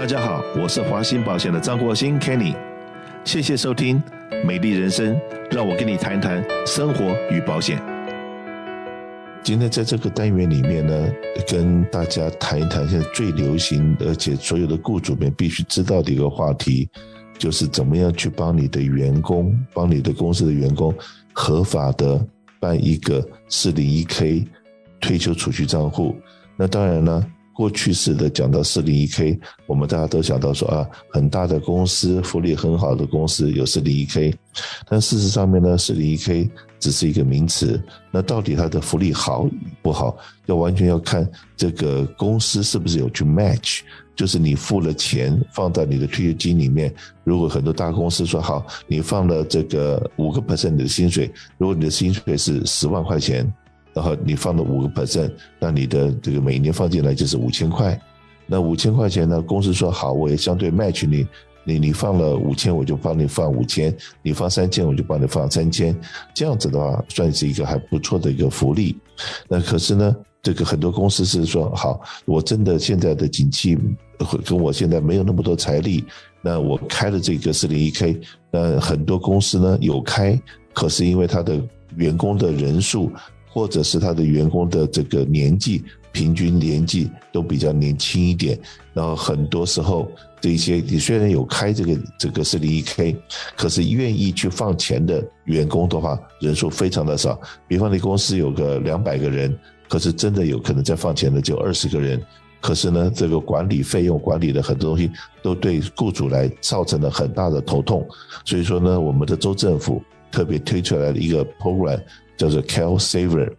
大家好，我是华鑫保险的张国兴 Kenny，谢谢收听《美丽人生》，让我跟你谈谈生活与保险。今天在这个单元里面呢，跟大家谈一谈现在最流行，而且所有的雇主们必须知道的一个话题，就是怎么样去帮你的员工，帮你的公司的员工合法的办一个四零一 K 退休储蓄账户。那当然呢。过去式的讲到四零一 K，我们大家都想到说啊，很大的公司，福利很好的公司有四零一 K，但事实上面呢，四零一 K 只是一个名词。那到底它的福利好不好，要完全要看这个公司是不是有去 match，就是你付了钱放到你的退休金里面。如果很多大公司说好，你放了这个五个 percent 的薪水，如果你的薪水是十万块钱。然后你放了五个 percent，那你的这个每年放进来就是五千块。那五千块钱呢？公司说好，我也相对 match 你，你你放了五千，我就帮你放五千；你放三千，我就帮你放三千。这样子的话，算是一个还不错的一个福利。那可是呢，这个很多公司是说好，我真的现在的景气跟我现在没有那么多财力，那我开了这个四零一 k，那很多公司呢有开，可是因为他的员工的人数。或者是他的员工的这个年纪，平均年纪都比较年轻一点，然后很多时候这些你虽然有开这个这个四零一 k，可是愿意去放钱的员工的话，人数非常的少。比方你公司有个两百个人，可是真的有可能在放钱的就二十个人，可是呢，这个管理费用管理的很多东西都对雇主来造成了很大的头痛。所以说呢，我们的州政府特别推出来了一个 program。叫做 Care Saver，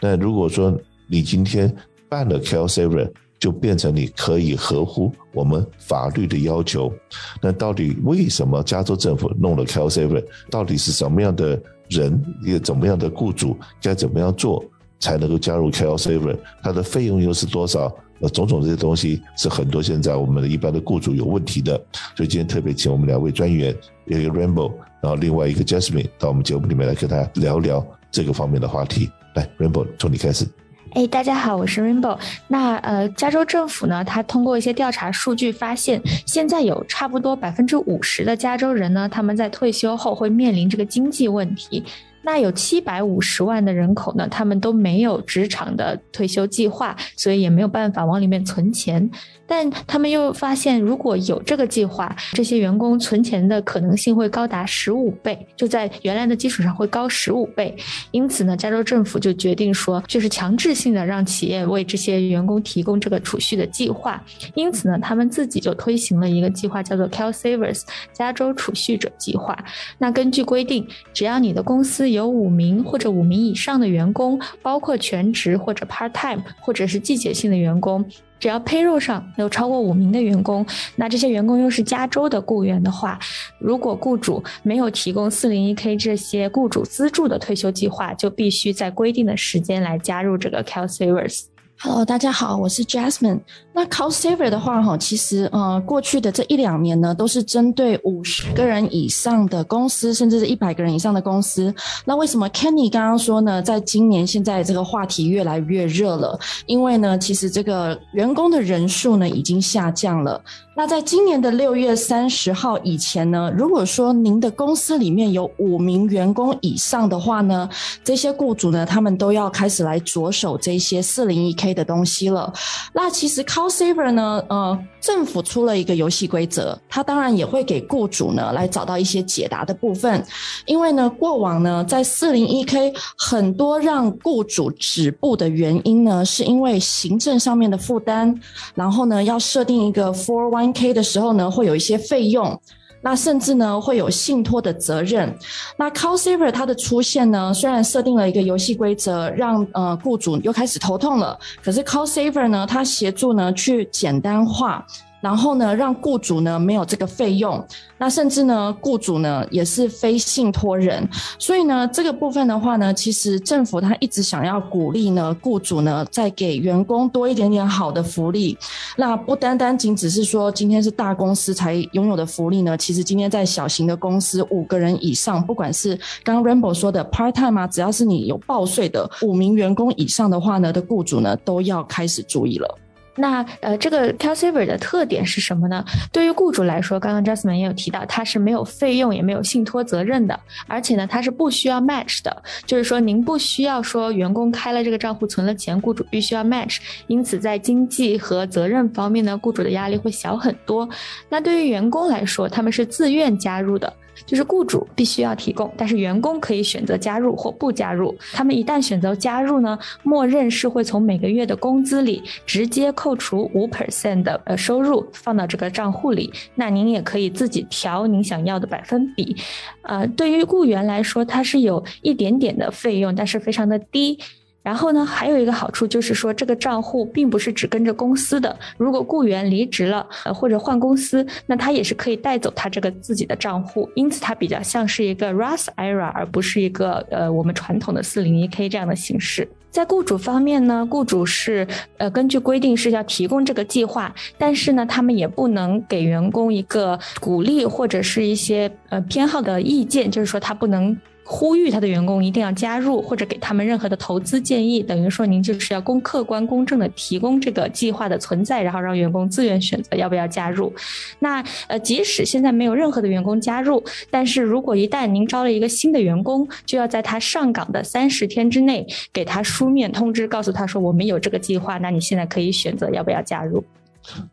那如果说你今天办了 Care Saver，就变成你可以合乎我们法律的要求。那到底为什么加州政府弄了 Care Saver？到底是什么样的人，一个怎么样的雇主该怎么样做才能够加入 Care Saver？它的费用又是多少？种种这些东西是很多现在我们的一般的雇主有问题的。所以今天特别请我们两位专员，一个 Rainbow，然后另外一个 Jasmine 到我们节目里面来跟大家聊聊。这个方面的话题，来，Rainbow，从你开始。哎，大家好，我是 Rainbow。那呃，加州政府呢，他通过一些调查数据发现，现在有差不多百分之五十的加州人呢，他们在退休后会面临这个经济问题。那有七百五十万的人口呢，他们都没有职场的退休计划，所以也没有办法往里面存钱。但他们又发现，如果有这个计划，这些员工存钱的可能性会高达十五倍，就在原来的基础上会高十五倍。因此呢，加州政府就决定说，就是强制性的让企业为这些员工提供这个储蓄的计划。因此呢，他们自己就推行了一个计划，叫做 Cal Savers 加州储蓄者计划。那根据规定，只要你的公司有五名或者五名以上的员工，包括全职或者 part time 或者是季节性的员工。只要 payroll 上有超过五名的员工，那这些员工又是加州的雇员的话，如果雇主没有提供 401k 这些雇主资助的退休计划，就必须在规定的时间来加入这个 Cal Savers。Hello，大家好，我是 Jasmine。那 Cost Saver 的话，哈，其实呃，过去的这一两年呢，都是针对五十个人以上的公司，甚至是一百个人以上的公司。那为什么 Kenny 刚刚说呢？在今年现在这个话题越来越热了，因为呢，其实这个员工的人数呢已经下降了。那在今年的六月三十号以前呢，如果说您的公司里面有五名员工以上的话呢，这些雇主呢，他们都要开始来着手这些四零一 K 的东西了。那其实 Call Saver 呢，呃，政府出了一个游戏规则，它当然也会给雇主呢来找到一些解答的部分。因为呢，过往呢，在四零一 K 很多让雇主止步的原因呢，是因为行政上面的负担，然后呢，要设定一个 Four One K 的时候呢，会有一些费用。那甚至呢会有信托的责任。那 Call Saver 它的出现呢，虽然设定了一个游戏规则，让呃雇主又开始头痛了，可是 Call Saver 呢，它协助呢去简单化。然后呢，让雇主呢没有这个费用，那甚至呢，雇主呢也是非信托人，所以呢，这个部分的话呢，其实政府他一直想要鼓励呢，雇主呢再给员工多一点点好的福利，那不单单仅只是说今天是大公司才拥有的福利呢，其实今天在小型的公司五个人以上，不管是刚 Rainbow 说的 part time 啊，只要是你有报税的五名员工以上的话呢的雇主呢，都要开始注意了。那呃，这个 CalSaver 的特点是什么呢？对于雇主来说，刚刚 Jasmine 也有提到，它是没有费用也没有信托责任的，而且呢，它是不需要 match 的，就是说您不需要说员工开了这个账户存了钱，雇主必须要 match，因此在经济和责任方面呢，雇主的压力会小很多。那对于员工来说，他们是自愿加入的。就是雇主必须要提供，但是员工可以选择加入或不加入。他们一旦选择加入呢，默认是会从每个月的工资里直接扣除五 percent 的呃收入放到这个账户里。那您也可以自己调您想要的百分比。呃，对于雇员来说，它是有一点点的费用，但是非常的低。然后呢，还有一个好处就是说，这个账户并不是只跟着公司的。如果雇员离职了，呃，或者换公司，那他也是可以带走他这个自己的账户。因此，它比较像是一个 Roth IRA，而不是一个呃我们传统的四零一 K 这样的形式。在雇主方面呢，雇主是呃根据规定是要提供这个计划，但是呢，他们也不能给员工一个鼓励或者是一些呃偏好的意见，就是说他不能。呼吁他的员工一定要加入，或者给他们任何的投资建议，等于说您就是要公客观公正的提供这个计划的存在，然后让员工自愿选择要不要加入。那呃，即使现在没有任何的员工加入，但是如果一旦您招了一个新的员工，就要在他上岗的三十天之内给他书面通知，告诉他说我们有这个计划，那你现在可以选择要不要加入。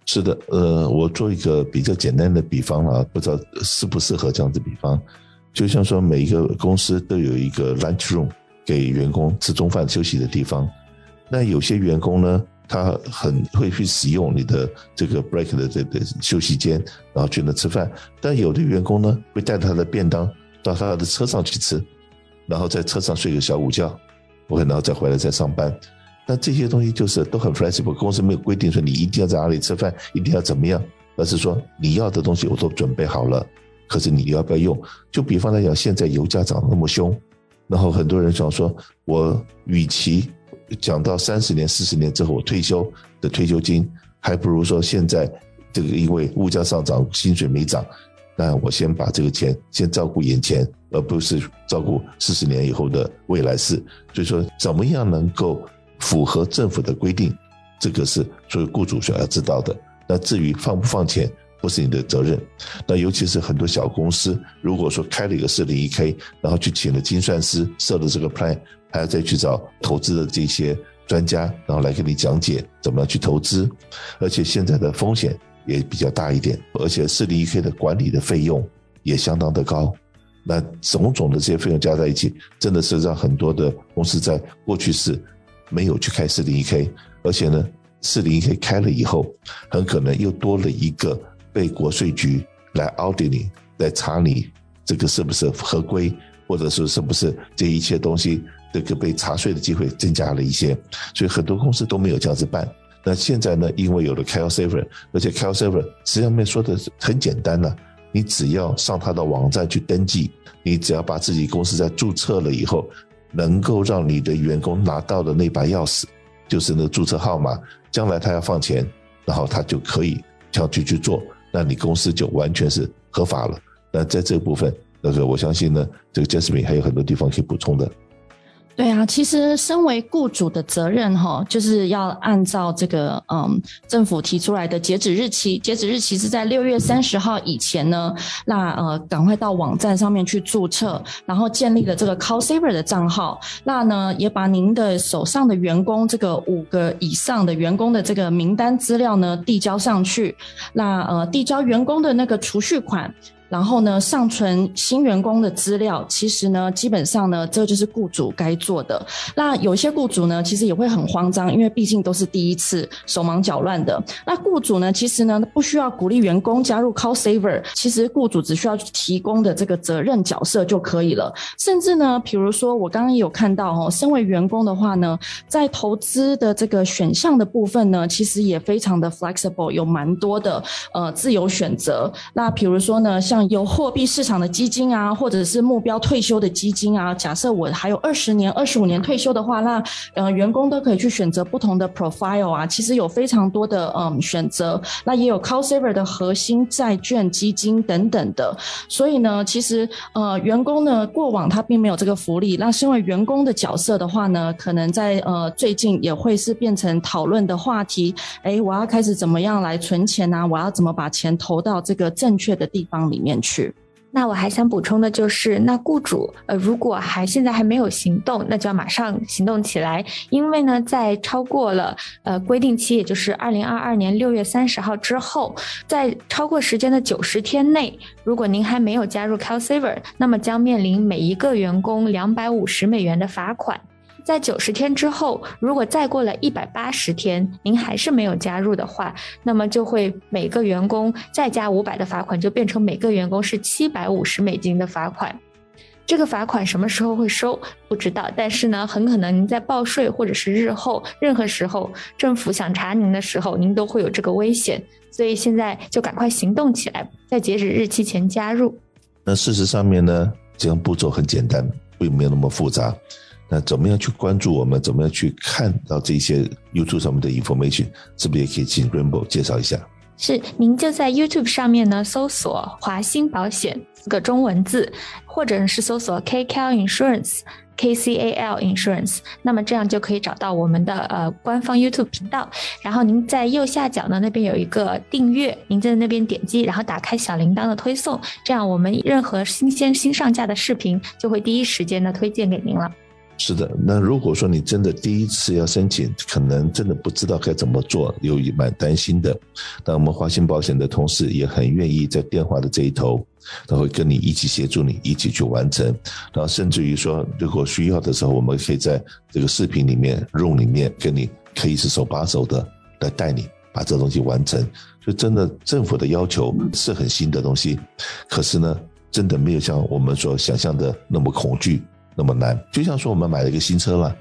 是的，呃，我做一个比较简单的比方啊，不知道适不适合这样子比方。就像说，每一个公司都有一个 lunch room 给员工吃中饭休息的地方。那有些员工呢，他很会去使用你的这个 break 的这个休息间，然后去那吃饭。但有的员工呢，会带他的便当到他的车上去吃，然后在车上睡个小午觉，OK，然后再回来再上班。那这些东西就是都很 flexible，公司没有规定说你一定要在哪里吃饭，一定要怎么样，而是说你要的东西我都准备好了。可是你要不要用？就比方来讲，现在油价涨那么凶，然后很多人想说，我与其讲到三十年、四十年之后我退休的退休金，还不如说现在这个因为物价上涨，薪水没涨，那我先把这个钱先照顾眼前，而不是照顾四十年以后的未来事。所以说，怎么样能够符合政府的规定，这个是作为雇主需要知道的。那至于放不放钱？不是你的责任，那尤其是很多小公司，如果说开了一个四零一 K，然后去请了精算师设了这个 plan，还要再去找投资的这些专家，然后来给你讲解怎么样去投资，而且现在的风险也比较大一点，而且四零一 K 的管理的费用也相当的高，那种种的这些费用加在一起，真的是让很多的公司在过去是没有去开四零一 K，而且呢，四零一 K 开了以后，很可能又多了一个。被国税局来 audit 你，来查你这个是不是合规，或者说是不是这一切东西这个被查税的机会增加了一些，所以很多公司都没有这样子办。那现在呢，因为有了 CalSaver，而且 CalSaver 实际上面说的很简单了，你只要上他的网站去登记，你只要把自己公司在注册了以后，能够让你的员工拿到的那把钥匙，就是那个注册号码，将来他要放钱，然后他就可以跳去去做。那你公司就完全是合法了。那在这部分，那个我相信呢，这个 Jasmine 还有很多地方可以补充的。对啊，其实身为雇主的责任哈，就是要按照这个嗯政府提出来的截止日期，截止日期是在六月三十号以前呢，那呃赶快到网站上面去注册，然后建立了这个 CalSaver 的账号，那呢也把您的手上的员工这个五个以上的员工的这个名单资料呢递交上去，那呃递交员工的那个储蓄款。然后呢，上传新员工的资料，其实呢，基本上呢，这就是雇主该做的。那有些雇主呢，其实也会很慌张，因为毕竟都是第一次，手忙脚乱的。那雇主呢，其实呢，不需要鼓励员工加入 Call Saver，其实雇主只需要提供的这个责任角色就可以了。甚至呢，比如说我刚刚也有看到哦，身为员工的话呢，在投资的这个选项的部分呢，其实也非常的 flexible，有蛮多的呃自由选择。那比如说呢，像有货币市场的基金啊，或者是目标退休的基金啊。假设我还有二十年、二十五年退休的话，那呃员工都可以去选择不同的 profile 啊。其实有非常多的嗯选择，那也有 Call Saver 的核心债券基金等等的。所以呢，其实呃员工呢过往他并没有这个福利，那身为员工的角色的话呢，可能在呃最近也会是变成讨论的话题。哎，我要开始怎么样来存钱啊？我要怎么把钱投到这个正确的地方里面去？那我还想补充的就是，那雇主呃，如果还现在还没有行动，那就要马上行动起来，因为呢，在超过了呃规定期，也就是二零二二年六月三十号之后，在超过时间的九十天内，如果您还没有加入 CalSaver，那么将面临每一个员工两百五十美元的罚款。在九十天之后，如果再过了一百八十天，您还是没有加入的话，那么就会每个员工再加五百的罚款，就变成每个员工是七百五十美金的罚款。这个罚款什么时候会收？不知道，但是呢，很可能您在报税或者是日后任何时候政府想查您的时候，您都会有这个危险。所以现在就赶快行动起来，在截止日期前加入。那事实上面呢，这样步骤很简单，并没有那么复杂。那怎么样去关注我们？怎么样去看到这些 YouTube 上面的 information？是不是也可以请 Rainbow 介绍一下？是，您就在 YouTube 上面呢搜索“华兴保险”四个中文字，或者是搜索 KCal Insurance。KCAL Insurance，那么这样就可以找到我们的呃官方 YouTube 频道。然后您在右下角呢那边有一个订阅，您在那边点击，然后打开小铃铛的推送，这样我们任何新鲜新上架的视频就会第一时间的推荐给您了。是的，那如果说你真的第一次要申请，可能真的不知道该怎么做，有蛮担心的。那我们华信保险的同事也很愿意在电话的这一头，他会跟你一起协助你，一起去完成。然后甚至于说，如果需要的时候，我们可以在这个视频里面、room 里面，跟你可以是手把手的来带你把这东西完成。就真的政府的要求是很新的东西，可是呢，真的没有像我们所想象的那么恐惧。那么难，就像说我们买了一个新车了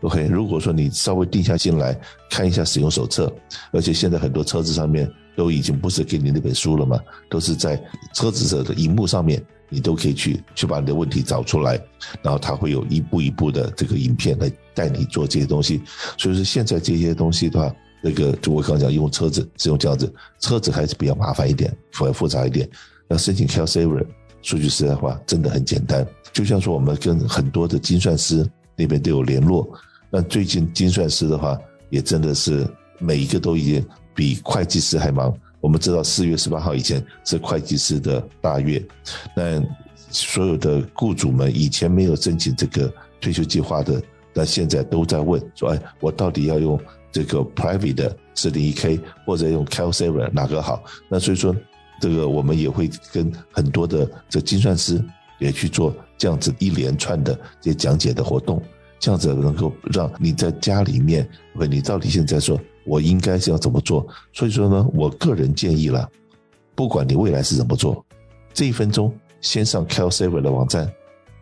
，OK，如果说你稍微定下心来看一下使用手册，而且现在很多车子上面都已经不是给你那本书了嘛，都是在车子的荧幕上面，你都可以去去把你的问题找出来，然后它会有一步一步的这个影片来带你做这些东西。所以说现在这些东西的话，那个就我刚刚讲用车子是用这样子，车子还是比较麻烦一点，复复杂一点，要申请 Care Saver。说句实在话，真的很简单。就像说，我们跟很多的精算师那边都有联络。那最近精算师的话，也真的是每一个都已经比会计师还忙。我们知道四月十八号以前是会计师的大月，那所有的雇主们以前没有申请这个退休计划的，那现在都在问说：“哎，我到底要用这个 Private 的四零一 K，或者用 CalSaver 哪个好？”那所以说。这个我们也会跟很多的这精算师也去做这样子一连串的这些讲解的活动，这样子能够让你在家里面，问你到底现在说我应该是要怎么做？所以说呢，我个人建议了，不管你未来是怎么做，这一分钟先上 CalSaver 的网站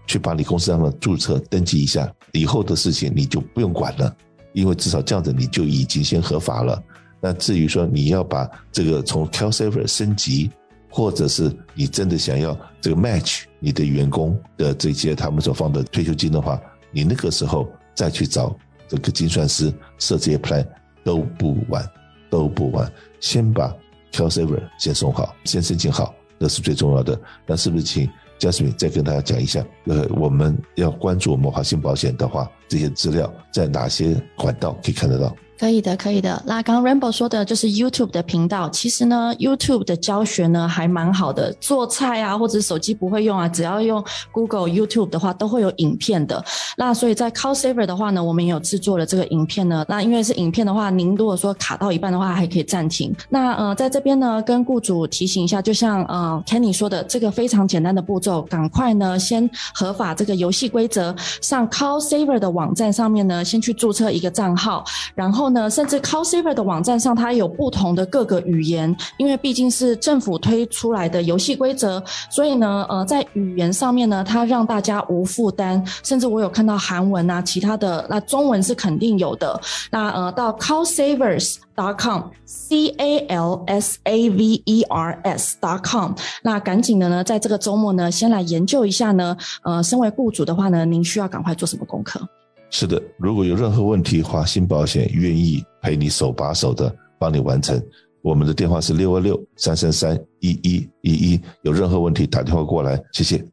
去把你公司上的注册登记一下，以后的事情你就不用管了，因为至少这样子你就已经先合法了。那至于说你要把这个从 CalSaver 升级，或者是你真的想要这个 match 你的员工的这些他们所放的退休金的话，你那个时候再去找这个精算师设这些 plan 都不晚，都不晚。先把 CalSaver 先送好，先申请好，那是最重要的。那是不是请 Jasmine 再跟大家讲一下？呃，我们要关注我们华信保险的话，这些资料在哪些管道可以看得到？可以的，可以的。那刚刚 Rainbow 说的就是 YouTube 的频道。其实呢，YouTube 的教学呢还蛮好的。做菜啊，或者手机不会用啊，只要用 Google YouTube 的话，都会有影片的。那所以在 Call Saver 的话呢，我们也有制作了这个影片呢。那因为是影片的话，您如果说卡到一半的话，还可以暂停。那呃，在这边呢，跟雇主提醒一下，就像呃 Kenny 说的，这个非常简单的步骤，赶快呢先合法这个游戏规则，上 Call Saver 的网站上面呢，先去注册一个账号，然后。呢，甚至 Call Saver 的网站上它有不同的各个语言，因为毕竟是政府推出来的游戏规则，所以呢，呃，在语言上面呢，它让大家无负担。甚至我有看到韩文啊，其他的那中文是肯定有的。那呃，到 Call Savers。dot com c a l s a v e r s dot com，那赶紧的呢，在这个周末呢，先来研究一下呢。呃，身为雇主的话呢，您需要赶快做什么功课？是的，如果有任何问题，华鑫保险愿意陪你手把手的帮你完成。我们的电话是六二六三三三一一一一，有任何问题打电话过来，谢谢。